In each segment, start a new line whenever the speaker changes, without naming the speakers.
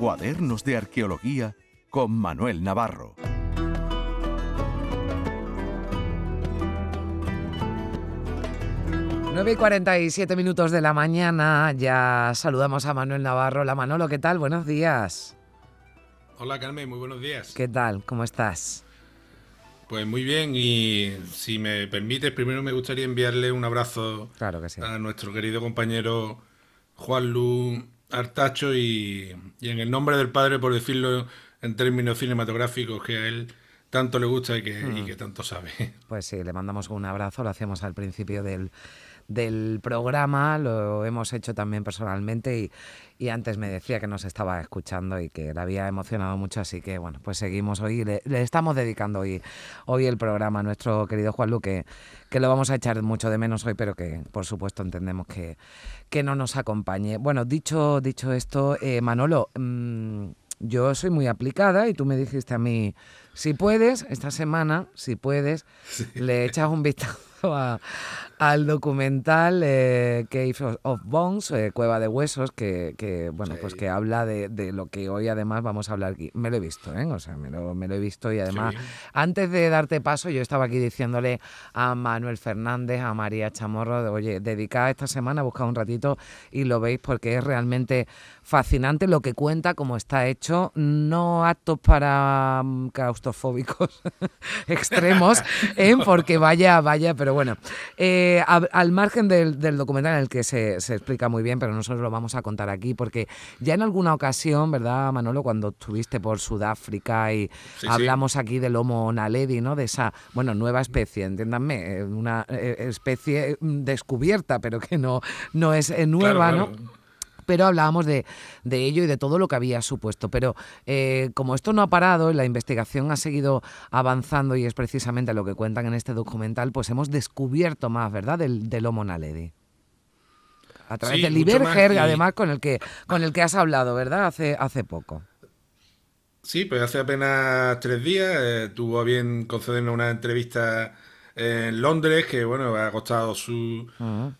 Cuadernos de Arqueología con Manuel Navarro.
Nueve y 47 minutos de la mañana, ya saludamos a Manuel Navarro. La Manolo, ¿qué tal? Buenos días.
Hola Carmen, muy buenos días.
¿Qué tal? ¿Cómo estás?
Pues muy bien y si me permites, primero me gustaría enviarle un abrazo
claro que sí.
a nuestro querido compañero Juan Lu Artacho y, en el nombre del padre, por decirlo en términos cinematográficos, que a él tanto le gusta y que, y mm. que tanto sabe.
Pues sí, le mandamos un abrazo, lo hacemos al principio del del programa, lo hemos hecho también personalmente y, antes me decía que nos estaba escuchando y que le había emocionado mucho, así que bueno, pues seguimos hoy, le, estamos dedicando hoy, hoy el programa a nuestro querido Juan Luque, que lo vamos a echar mucho de menos hoy, pero que por supuesto entendemos que, que no nos acompañe. Bueno, dicho, dicho esto, eh, Manolo, mm, yo soy muy aplicada y tú me dijiste a mí, si puedes, esta semana, si puedes, le echas un vistazo al documental eh, Cave of Bones, eh, Cueva de Huesos, que, bueno, pues que habla de, lo que hoy además vamos a hablar aquí. Me lo he visto, ¿eh? O sea, me lo, me lo he visto y además, antes de darte paso, yo estaba aquí diciéndole a Manuel Fernández, a María Chamorro, de, oye, dedicad esta semana a buscar un ratito y lo veis porque es realmente fascinante lo que cuenta, cómo está hecho, no actos para mm, claustrofóbicos extremos, ¿eh? porque vaya, vaya, pero bueno, eh, al margen del, documental en el que se, explica muy bien, pero nosotros lo vamos a contar aquí, porque ya en alguna ocasión, ¿verdad, Manolo, cuando estuviste por Sudáfrica y hablamos aquí del Homo naledi, ¿no? De esa, bueno, nueva especie, entiéndanme, eh, una eh, especie descubierta, pero que no, no es nueva, ¿no? Pero hablábamos de, ello y de todo lo que había supuesto. Pero eh, como esto no ha parado la investigación ha seguido avanzando y es precisamente lo que cuentan en este documental, pues hemos descubierto más, ¿verdad?, del, del Homo naledi. A través del Iberger, además, con el, que, con el que has hablado, ¿verdad?, hace, hace poco.
Sí, pues hace apenas tres días eh, tuvo a bien concedernos una entrevista en Londres, que bueno, ha costado su,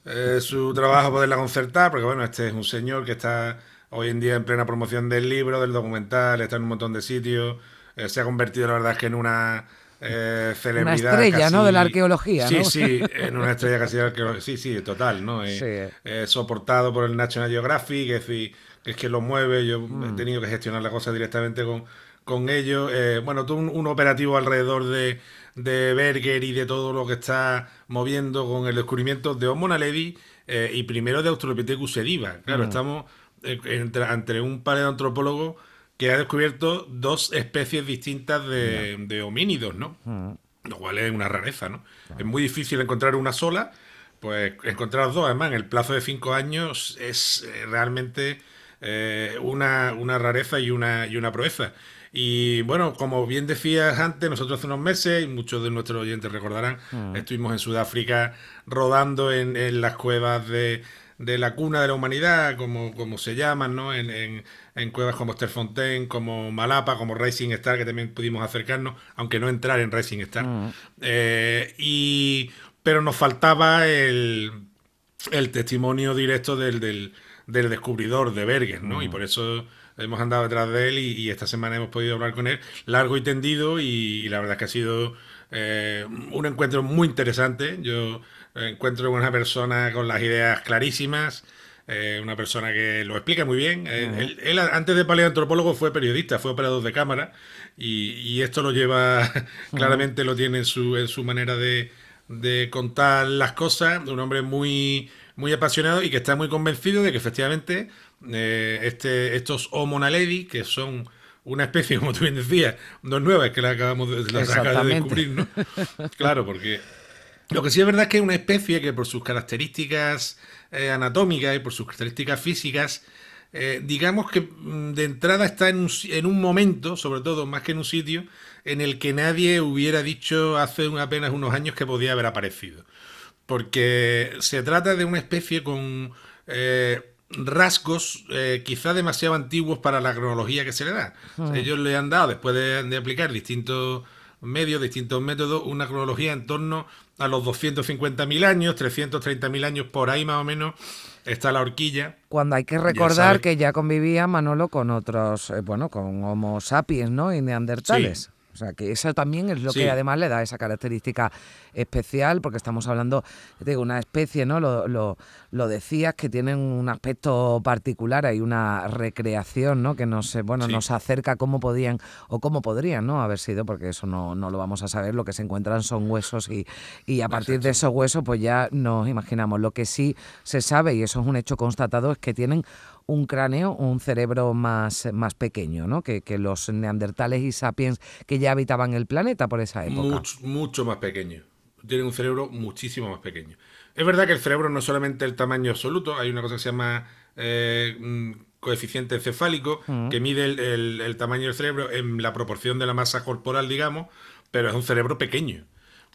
eh, su trabajo poderla concertar, porque bueno, este es un señor que está hoy en día en plena promoción del libro, del documental, está en un montón de sitios, eh, se ha convertido la verdad es que en una eh, celebridad.
Una estrella, ¿no? De la arqueología,
Sí, sí, en una estrella casi de la arqueología, sí, sí, total, ¿no? soportado por el National Geographic, es decir, que es que lo mueve, yo he mm. tenido que gestionar la cosa directamente con, con ellos. bueno, todo un operativo alrededor de de Berger y de todo lo que está moviendo con el descubrimiento de Homo naledi eh, y primero de Australopithecus sediva. Claro, mm. estamos eh, entre, un paleoantropólogo que ha descubierto dos especies distintas de, homínidos, ¿no? Mm. Lo cual es una rareza, ¿no? Es muy difícil encontrar una sola, pues encontrar dos, además, en el plazo de cinco años es eh, realmente una, una, rareza y una, y una proeza. Y bueno, como bien decías antes, nosotros hace unos meses, y muchos de nuestros oyentes recordarán, mm. estuvimos en Sudáfrica rodando en, las cuevas de, la cuna de la humanidad, como, como se llaman, ¿no? En, en, cuevas como Sterfontaine, como Malapa, como Racing Star, que también pudimos acercarnos, aunque no entrar en Racing Star. Mm. Eh, y, pero nos faltaba el, el testimonio directo del, del, del descubridor de Berger, ¿no? Y mm. por eso hemos andado detrás de él y, esta semana hemos podido hablar con él largo y tendido y, la verdad es que ha sido eh, un encuentro muy interesante. Yo encuentro una persona con las ideas clarísimas. Eh, una persona que lo explica muy bien. Eh, él, antes de paleoantropólogo fue periodista, fue operador de cámara y, esto lo lleva, claramente lo tiene en su, en su manera de, de, contar las cosas. Un hombre muy, muy apasionado y que está muy convencido de que efectivamente eh, este, estos Homo naledi, que son una especie, como tú bien decías, no es nueva, es que la acabamos de, de descubrir, ¿no? claro, porque lo que sí es verdad es que es una especie que por sus características eh, anatómicas y por sus características físicas, eh, digamos que mm, de entrada está en un, en un, momento, sobre todo más que en un sitio, en el que nadie hubiera dicho hace apenas unos años que podía haber aparecido. Porque se trata de una especie con rasgos eh, quizá demasiado antiguos para la cronología que se le da. Hmm. ellos le han dado, después de, aplicar distintos medios, distintos métodos, una cronología en torno a los 250.000 años, 330.000 años por ahí más o menos, está la horquilla.
Cuando hay que recordar que ya convivía Manolo con otros, eh, bueno, con Homo sapiens, ¿no? Y neandertales. Sea, que eso también es lo que además le da esa característica especial, porque estamos hablando de una especie, ¿no? Lo, lo, lo, decías, que tienen un aspecto particular, hay una recreación, ¿no? Que nos, bueno, nos acerca cómo podían o cómo podrían, ¿no? Haber sido, porque eso no, no lo vamos a saber, lo que se encuentran son huesos y, y a partir de esos huesos, pues ya nos imaginamos. Lo que sí se sabe, y eso es un hecho constatado, es que tienen un cráneo, un cerebro más, más pequeño, ¿no? Que, que, los neandertales y sapiens que ya habitaban el planeta por esa época.
Mucho, más pequeño. Tienen un cerebro muchísimo más pequeño. Es verdad que el cerebro no es solamente el tamaño absoluto, hay una cosa que se llama eh, mm, coeficiente encefálico, mm. que mide el, el tamaño del cerebro en la proporción de la masa corporal, digamos, pero es un cerebro pequeño.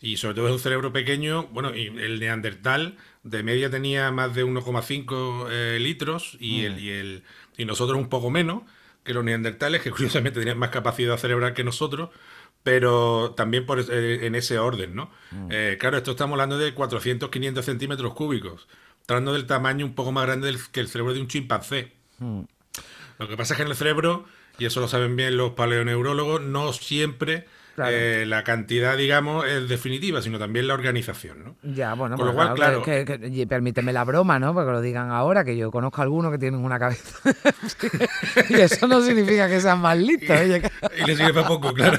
Y sobre todo es un cerebro pequeño, bueno, y el neandertal de media tenía más de 1,5 eh, litros y, el, y, el, y nosotros un poco menos que los neandertales, que curiosamente tenían más capacidad cerebral que nosotros, pero también por, eh, en ese orden, ¿no? Mm. Eh, claro, esto estamos hablando de 400, 500 centímetros cúbicos, tratando del tamaño un poco más grande que el cerebro de un chimpancé. Mm. Lo que pasa es que en el cerebro, y eso lo saben bien los paleoneurólogos, no siempre eh, la cantidad, digamos, es definitiva, sino también la organización, ¿no?
Ya, bueno, Con lo pues cual, claro, que, permíteme la broma, ¿no? Porque lo digan ahora, que yo conozco a algunos que tienen una cabeza. y eso no significa que sean más listos.
y le sirve poco, claro.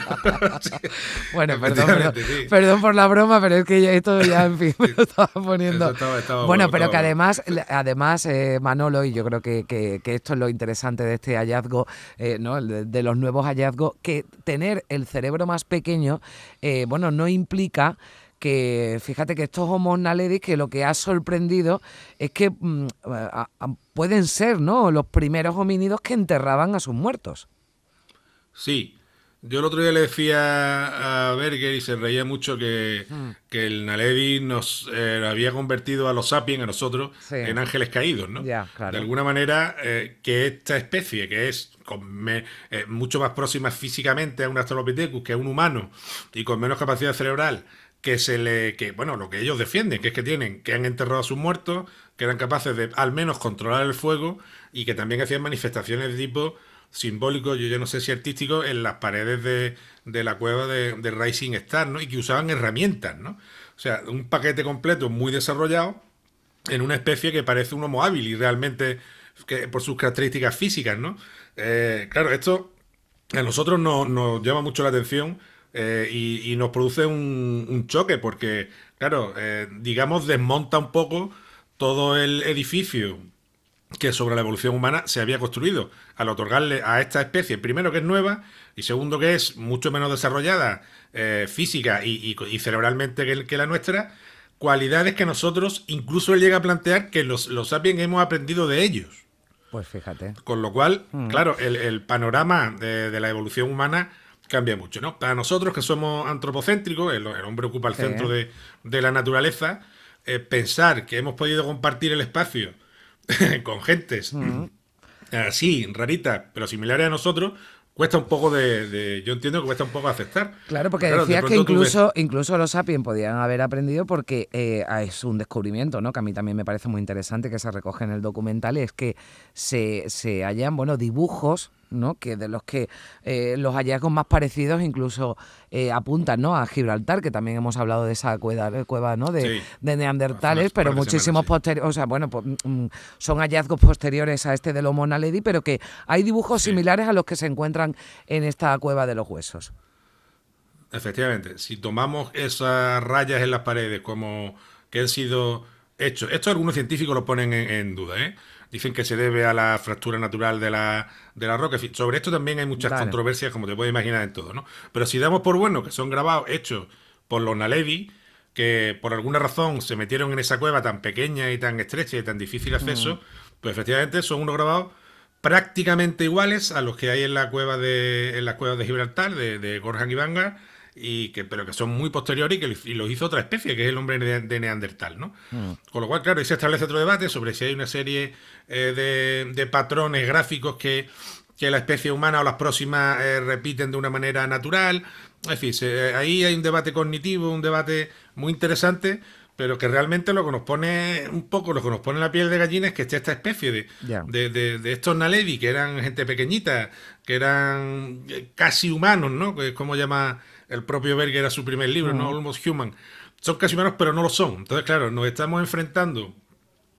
bueno, perdón, perdón por la broma, pero es que esto ya, en fin, me lo estaba poniendo. bueno, pero que además, además eh, Manolo, y yo creo que, que, esto es lo interesante de este hallazgo, eh, ¿no? de los nuevos hallazgos, que tener el cerebro más pequeño, eh, bueno, no implica que, fíjate que estos Homo naledi, que lo que ha sorprendido es que mm, pueden ser, ¿no? Los primeros homínidos que enterraban a sus muertos.
Sí, yo el otro día le decía a Berger y se reía mucho que, hmm. el Naledi nos eh, había convertido a los sapiens, a nosotros, en ángeles caídos, ¿no? De alguna manera, eh, que esta especie, que es eh, mucho más próxima físicamente a un Australopithecus que a un humano y con menos capacidad cerebral, que se le. que, bueno, lo que ellos defienden, que es que tienen, que han enterrado a sus muertos, que eran capaces de al menos controlar el fuego y que también hacían manifestaciones de tipo simbólico, yo ya no sé si artístico, en las paredes de, de la cueva de, de, Rising Star, ¿no? Y que usaban herramientas, ¿no? O sea, un paquete completo muy desarrollado en una especie que parece un homo hábil y realmente que, por sus características físicas, ¿no? Eh, claro, esto a nosotros nos, llama mucho la atención eh, y, nos produce un, choque porque, claro, eh, digamos, desmonta un poco todo el edificio que sobre la evolución humana se había construido al otorgarle a esta especie, primero que es nueva y segundo que es mucho menos desarrollada eh, física y, cerebralmente que, la nuestra, cualidades que nosotros incluso él llega a plantear que los, los sapiens hemos aprendido de ellos.
Pues fíjate.
Con lo cual, mm. claro, el, panorama de, la evolución humana cambia mucho, ¿no? Para nosotros que somos antropocéntricos, el, hombre ocupa el centro de, la naturaleza, eh, pensar que hemos podido compartir el espacio con gentes así, raritas, pero similares a nosotros, cuesta un poco de, yo entiendo que cuesta un poco aceptar.
Claro, porque decías que incluso, incluso los sapiens podían haber aprendido porque eh, es un descubrimiento, ¿no? Que a mí también me parece muy interesante que se recoge en el documental, es que se, se hallan, bueno, dibujos ¿no? que de los que eh, los hallazgos más parecidos incluso eh, apuntan ¿no? a Gibraltar, que también hemos hablado de esa cueva, cueva ¿no? de, neandertales, pero muchísimos posteriores, o sea, bueno, pues, mm, son hallazgos posteriores a este del Homo naledi, pero que hay dibujos similares a los que se encuentran en esta cueva de los huesos.
Efectivamente, si tomamos esas rayas en las paredes como que han sido hechos, esto algunos científicos lo ponen en, en duda, ¿eh? Dicen que se debe a la fractura natural de la, de la roca. Sobre esto también hay muchas controversias, como te puedes imaginar en todo, ¿no? Pero si damos por bueno que son grabados, hechos por los Nalevi, que por alguna razón se metieron en esa cueva tan pequeña y tan estrecha y tan difícil acceso, pues efectivamente son unos grabados prácticamente iguales a los que hay en la cueva de en las cuevas de Gibraltar, de, de Gorjan y Vanguard, y que, pero que son muy posteriores y que los hizo otra especie, que es el hombre de, Neandertal, ¿no? Mm. Con lo cual, claro, ahí se establece otro debate sobre si hay una serie eh, de, patrones gráficos que, la especie humana o las próximas eh, repiten de una manera natural. Es decir, eh, ahí hay un debate cognitivo, un debate muy interesante, pero que realmente lo que nos pone un poco, lo que nos pone la piel de gallina es que esté esta especie de, de, de, estos Naledi, que eran gente pequeñita, que eran casi humanos, ¿no? Que es como llama el propio Berger a su primer libro, ¿no? Almost Human. Son casi humanos, pero no lo son. Entonces, claro, nos estamos enfrentando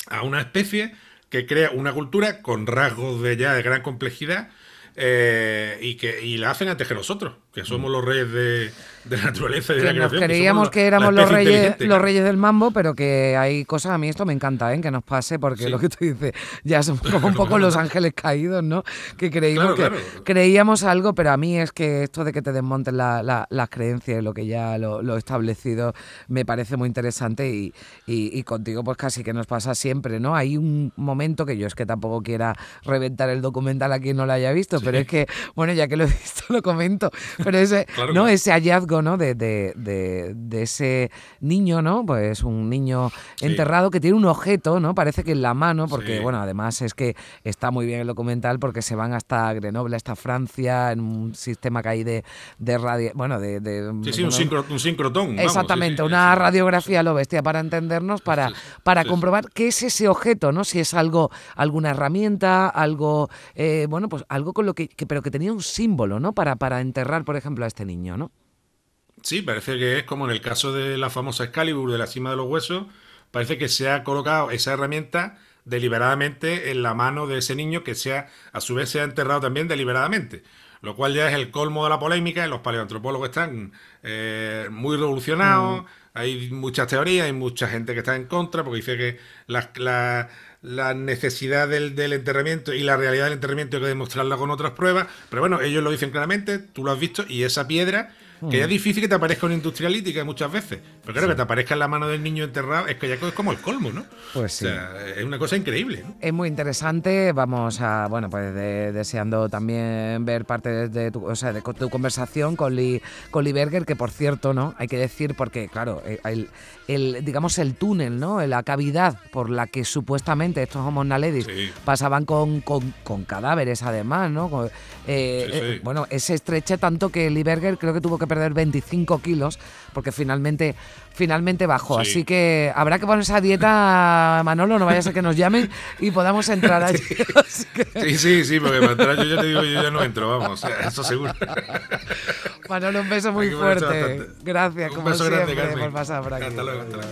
a una especie que crea una cultura con rasgos de ya de gran complejidad eh, y que y la hacen antes que nosotros, que somos los reyes de, de la naturaleza y de la creación.
Creíamos que, éramos los reyes, los reyes del mambo, pero que hay cosas, a mí esto me encanta, ¿eh? que nos pase, porque lo que tú dices, ya somos como un poco los ángeles caídos, ¿no? Que creímos que creíamos algo, pero a mí es que esto de que te desmonten las creencias y lo que ya lo, lo, establecido me parece muy interesante y, y, contigo pues casi que nos pasa siempre, ¿no? Hay un momento que yo es que tampoco quiera reventar el documental a quien no lo haya visto, pero es que, bueno, ya que lo he visto lo comento, pero ese, ¿no? ese hallazgo de, de, ese niño, ¿no? Pues un niño enterrado que tiene un objeto, ¿no? Parece que en la mano, porque, bueno, además es que está muy bien el documental porque se van hasta Grenoble, hasta Francia, en un sistema que hay de, de radio, bueno, de...
sí, sí, un, sincrotón.
Exactamente, una radiografía lo bestia para entendernos, para, para comprobar qué es ese objeto, ¿no? Si es algo, alguna herramienta, algo, eh, bueno, pues algo con lo que, que, pero que tenía un símbolo, ¿no? Para, para enterrar, por ejemplo, a este niño, ¿no?
Sí, parece que es como en el caso de la famosa Excalibur de la cima de los huesos, parece que se ha colocado esa herramienta deliberadamente en la mano de ese niño que sea, a su vez se ha enterrado también deliberadamente. Lo cual ya es el colmo de la polémica y los paleoantropólogos están eh, muy revolucionados. Mm. Hay muchas teorías, hay mucha gente que está en contra porque dice que la, la, necesidad del, del, enterramiento y la realidad del enterramiento hay que demostrarla con otras pruebas. Pero bueno, ellos lo dicen claramente, tú lo has visto, y esa piedra que ya es difícil que te aparezca una industrialítica muchas veces. Pero claro, que te aparezca en la mano del niño enterrado es que ya es como el colmo, ¿no?
Pues sí.
O sea, es una cosa increíble.
Es muy interesante. Vamos a, bueno, pues deseando también ver parte de tu, o sea, de, tu conversación con Lee, con Lee Berger, que por cierto, ¿no? Hay que decir, porque claro, eh, el, el, digamos el túnel, ¿no? La cavidad por la que supuestamente estos Homo naledis pasaban con, con, con, cadáveres, además, ¿no? Eh, eh, bueno, es estrecha tanto que Lee Berger creo que tuvo que perder 25 kilos porque finalmente, finalmente bajó. Así que habrá que poner esa dieta, Manolo, no vaya a ser que nos llamen y podamos entrar allí.
Sí, sí, sí, porque para entrar yo ya te digo, yo ya no entro, vamos, eso seguro.
Manolo, un beso muy fuerte. Gracias, como siempre, por pasar por aquí.
Hasta luego, hasta luego.